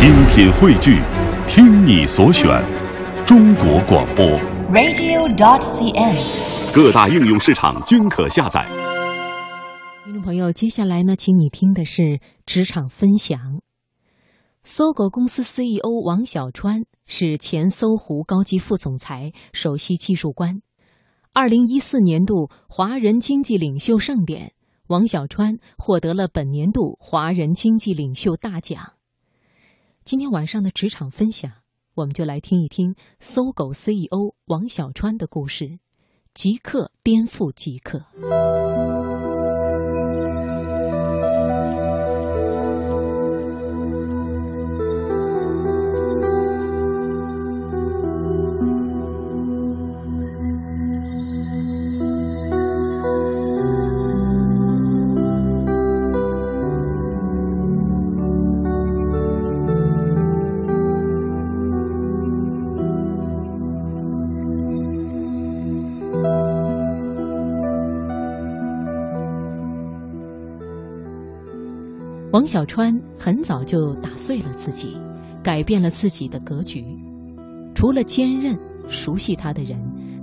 精品汇聚，听你所选，中国广播。radio.dot.cn，。各大应用市场均可下载。听众朋友，接下来呢，请你听的是职场分享。搜狗公司 CEO 王小川是前搜狐高级副总裁、首席技术官。二零一四年度华人经济领袖盛典，王小川获得了本年度华人经济领袖大奖。今天晚上的职场分享，我们就来听一听搜狗 CEO 王小川的故事，即刻颠覆即刻。王小川很早就打碎了自己，改变了自己的格局。除了坚韧，熟悉他的人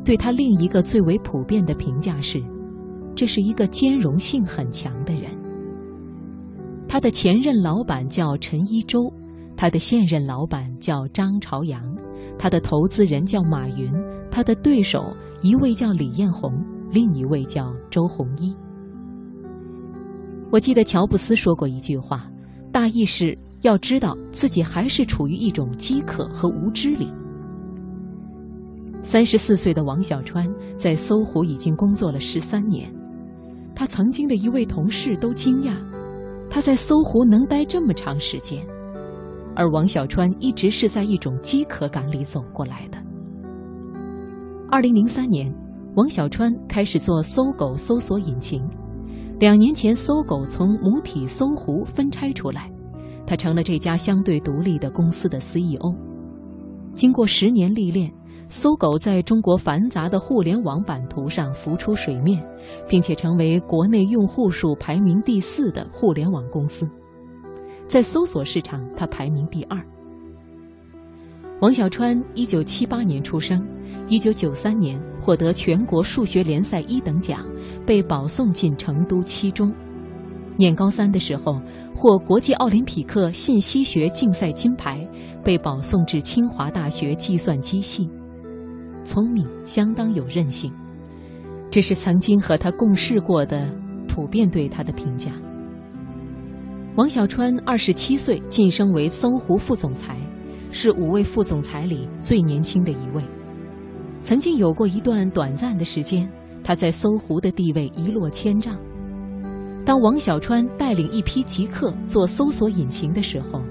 对他另一个最为普遍的评价是：这是一个兼容性很强的人。他的前任老板叫陈一舟，他的现任老板叫张朝阳，他的投资人叫马云，他的对手一位叫李彦宏，另一位叫周鸿祎。我记得乔布斯说过一句话，大意是要知道自己还是处于一种饥渴和无知里。三十四岁的王小川在搜狐已经工作了十三年，他曾经的一位同事都惊讶，他在搜狐能待这么长时间，而王小川一直是在一种饥渴感里走过来的。二零零三年，王小川开始做搜狗搜索引擎。两年前，搜狗从母体搜狐分拆出来，他成了这家相对独立的公司的 CEO。经过十年历练，搜狗在中国繁杂的互联网版图上浮出水面，并且成为国内用户数排名第四的互联网公司。在搜索市场，它排名第二。王小川一九七八年出生，一九九三年获得全国数学联赛一等奖，被保送进成都七中。念高三的时候，获国际奥林匹克信息学竞赛金牌，被保送至清华大学计算机系。聪明，相当有韧性，这是曾经和他共事过的普遍对他的评价。王小川二十七岁晋升为搜狐副总裁。是五位副总裁里最年轻的一位，曾经有过一段短暂的时间，他在搜狐的地位一落千丈。当王小川带领一批极客做搜索引擎的时候，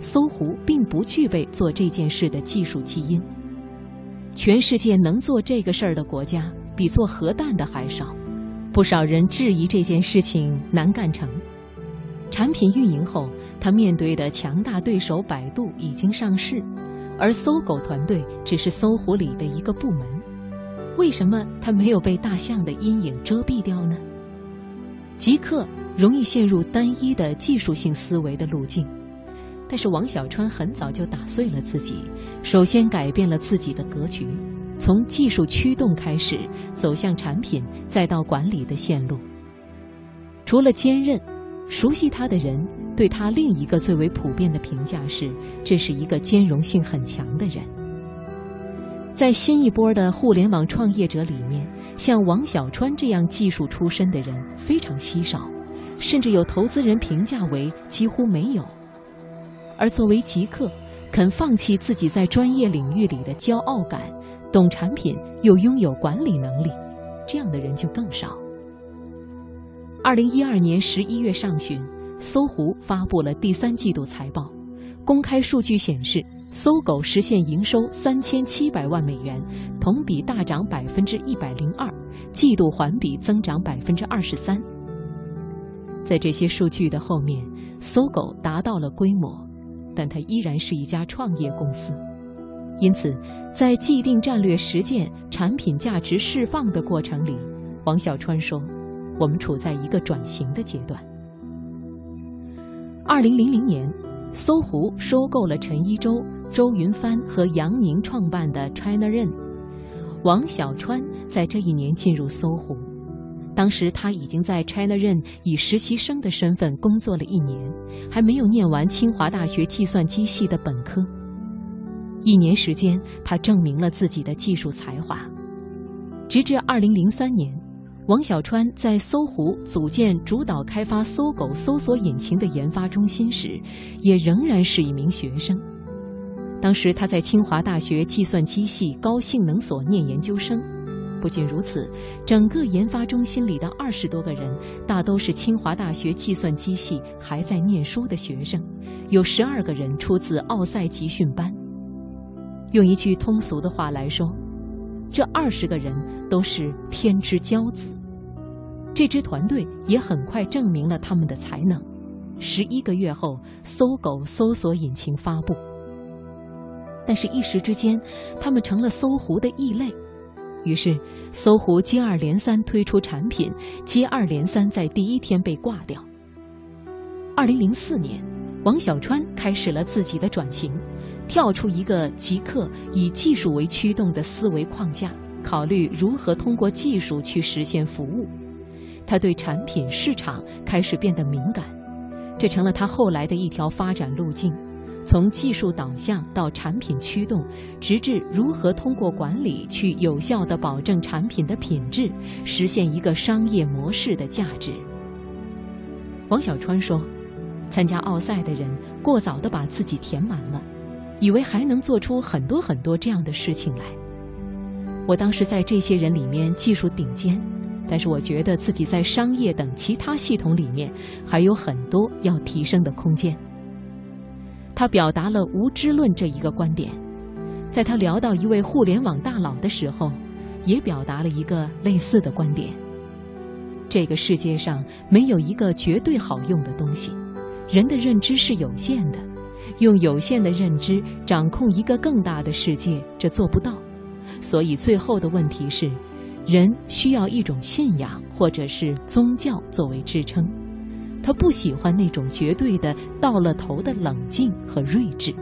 搜狐并不具备做这件事的技术基因。全世界能做这个事儿的国家比做核弹的还少，不少人质疑这件事情难干成。产品运营后。他面对的强大对手百度已经上市，而搜狗团队只是搜狐里的一个部门。为什么他没有被大象的阴影遮蔽掉呢？极客容易陷入单一的技术性思维的路径，但是王小川很早就打碎了自己，首先改变了自己的格局，从技术驱动开始走向产品，再到管理的线路。除了坚韧，熟悉他的人。对他另一个最为普遍的评价是，这是一个兼容性很强的人。在新一波的互联网创业者里面，像王小川这样技术出身的人非常稀少，甚至有投资人评价为几乎没有。而作为极客，肯放弃自己在专业领域里的骄傲感，懂产品又拥有管理能力，这样的人就更少。二零一二年十一月上旬。搜狐发布了第三季度财报，公开数据显示，搜狗实现营收三千七百万美元，同比大涨百分之一百零二，季度环比增长百分之二十三。在这些数据的后面，搜狗达到了规模，但它依然是一家创业公司。因此，在既定战略实践、产品价值释放的过程里，王小川说：“我们处在一个转型的阶段。”二零零零年，搜狐收购了陈一舟、周云帆和杨宁创办的 China Ren。王小川在这一年进入搜狐，当时他已经在 China Ren 以实习生的身份工作了一年，还没有念完清华大学计算机系的本科。一年时间，他证明了自己的技术才华。直至二零零三年。王小川在搜狐组建主导开发搜狗搜索引擎的研发中心时，也仍然是一名学生。当时他在清华大学计算机系高性能所念研究生。不仅如此，整个研发中心里的二十多个人，大都是清华大学计算机系还在念书的学生，有十二个人出自奥赛集训班。用一句通俗的话来说，这二十个人都是天之骄子。这支团队也很快证明了他们的才能。十一个月后，搜狗搜索引擎发布，但是，一时之间，他们成了搜狐的异类。于是，搜狐接二连三推出产品，接二连三在第一天被挂掉。二零零四年，王小川开始了自己的转型，跳出一个极客以技术为驱动的思维框架，考虑如何通过技术去实现服务。他对产品市场开始变得敏感，这成了他后来的一条发展路径：从技术导向到产品驱动，直至如何通过管理去有效地保证产品的品质，实现一个商业模式的价值。王小川说：“参加奥赛的人过早地把自己填满了，以为还能做出很多很多这样的事情来。我当时在这些人里面技术顶尖。”但是我觉得自己在商业等其他系统里面还有很多要提升的空间。他表达了无知论这一个观点，在他聊到一位互联网大佬的时候，也表达了一个类似的观点。这个世界上没有一个绝对好用的东西，人的认知是有限的，用有限的认知掌控一个更大的世界，这做不到。所以最后的问题是。人需要一种信仰或者是宗教作为支撑，他不喜欢那种绝对的到了头的冷静和睿智。